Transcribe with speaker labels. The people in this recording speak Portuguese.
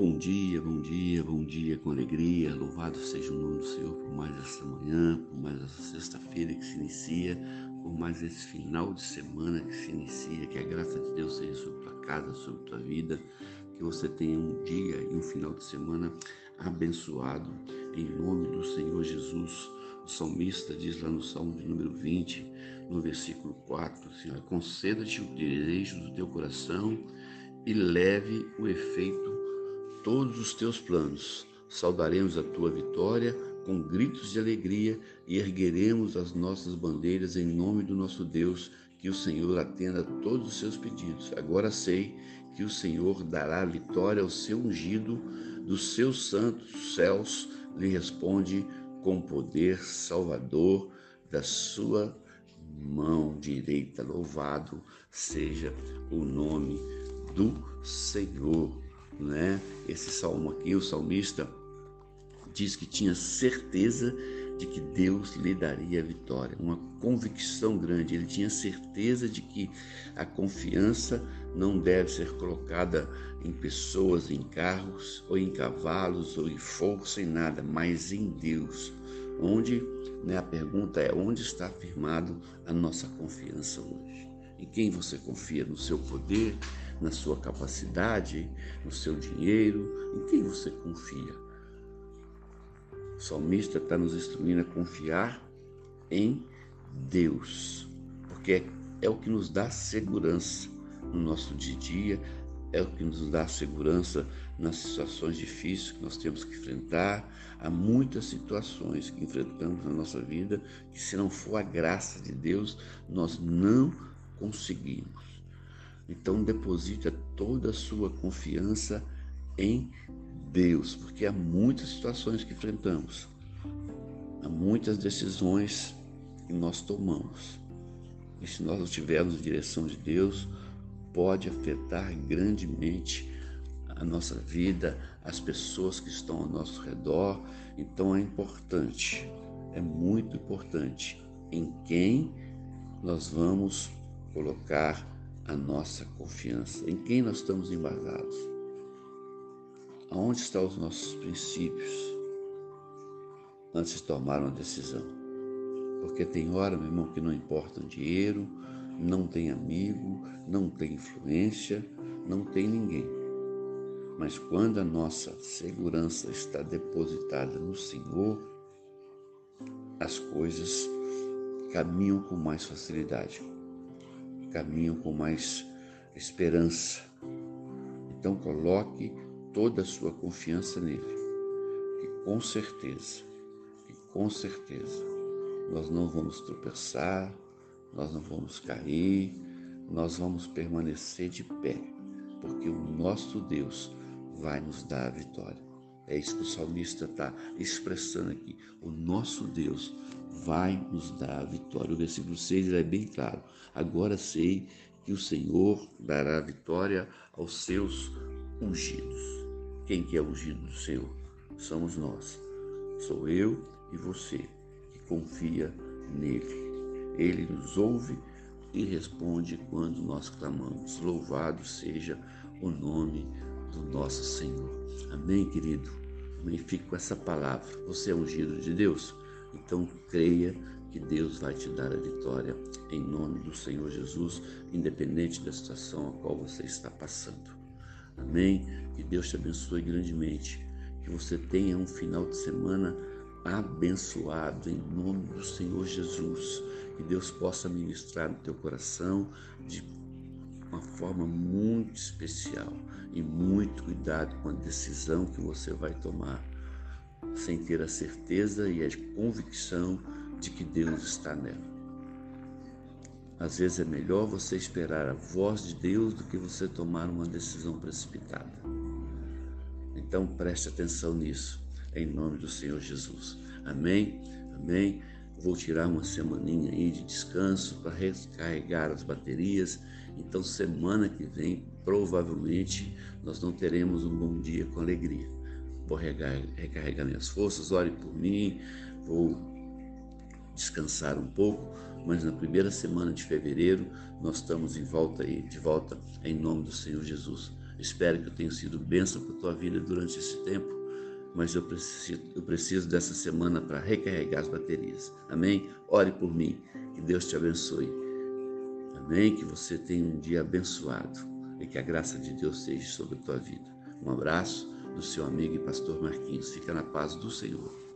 Speaker 1: Bom dia, bom dia, bom dia com alegria. Louvado seja o nome do Senhor por mais essa manhã, por mais essa sexta-feira que se inicia, por mais esse final de semana que se inicia. Que a graça de Deus seja sobre tua casa, sobre tua vida. Que você tenha um dia e um final de semana abençoado em nome do Senhor Jesus. O salmista diz lá no Salmo de número 20, no versículo 4, Senhor, conceda-te o desejo do teu coração e leve o efeito todos os teus planos. Saudaremos a tua vitória com gritos de alegria e ergueremos as nossas bandeiras em nome do nosso Deus. Que o Senhor atenda a todos os seus pedidos. Agora sei que o Senhor dará vitória ao seu ungido, dos seus santos céus lhe responde com poder salvador da sua mão direita. Louvado seja o nome do Senhor, né? Esse salmo aqui, o salmista diz que tinha certeza de que Deus lhe daria a vitória, uma convicção grande. Ele tinha certeza de que a confiança não deve ser colocada em pessoas, em carros, ou em cavalos, ou em força, em nada, mas em Deus. Onde, né, a pergunta é: onde está firmado a nossa confiança hoje? Em quem você confia? No seu poder, na sua capacidade, no seu dinheiro? Em quem você confia? O salmista está nos instruindo a confiar em Deus, porque é, é o que nos dá segurança no nosso dia a dia, é o que nos dá segurança nas situações difíceis que nós temos que enfrentar. Há muitas situações que enfrentamos na nossa vida que, se não for a graça de Deus, nós não conseguimos. Então, deposita toda a sua confiança em Deus, porque há muitas situações que enfrentamos, há muitas decisões que nós tomamos. E se nós não tivermos direção de Deus, pode afetar grandemente a nossa vida, as pessoas que estão ao nosso redor. Então é importante, é muito importante em quem nós vamos colocar a nossa confiança, em quem nós estamos embasados. Aonde estão os nossos princípios antes de tomar uma decisão? Porque tem hora, meu irmão, que não importa dinheiro, não tem amigo, não tem influência, não tem ninguém. Mas quando a nossa segurança está depositada no Senhor, as coisas caminham com mais facilidade, caminham com mais esperança. Então coloque toda a sua confiança nele, que com certeza, que com certeza nós não vamos tropeçar, nós não vamos cair, nós vamos permanecer de pé, porque o nosso Deus vai nos dar a vitória. É isso que o salmista está expressando aqui. O nosso Deus vai nos dar a vitória. O versículo 6 é bem claro. Agora sei que o Senhor dará a vitória aos seus ungidos. Quem que é ungido do Senhor? Somos nós. Sou eu e você que confia nele. Ele nos ouve e responde quando nós clamamos. Louvado seja o nome do nosso Senhor. Amém, querido? Amém. Fique com essa palavra. Você é ungido de Deus? Então creia que Deus vai te dar a vitória em nome do Senhor Jesus, independente da situação a qual você está passando. Amém? Que Deus te abençoe grandemente. Que você tenha um final de semana abençoado em nome do Senhor Jesus. Que Deus possa ministrar no teu coração de uma forma muito especial e muito cuidado com a decisão que você vai tomar, sem ter a certeza e a convicção de que Deus está nela. Às vezes é melhor você esperar a voz de Deus do que você tomar uma decisão precipitada. Então preste atenção nisso em nome do Senhor Jesus. Amém? Amém? Vou tirar uma semaninha aí de descanso para recarregar as baterias. Então, semana que vem, provavelmente, nós não teremos um bom dia com alegria. Vou recarregar minhas forças, ore por mim, vou descansar um pouco, mas na primeira semana de fevereiro nós estamos em volta aí, de volta em nome do Senhor Jesus. Espero que eu tenha sido bênção para a tua vida durante esse tempo, mas eu preciso, eu preciso dessa semana para recarregar as baterias. Amém? Ore por mim. Que Deus te abençoe. Amém? Que você tenha um dia abençoado e que a graça de Deus seja sobre a tua vida. Um abraço do seu amigo e pastor Marquinhos. Fica na paz do Senhor.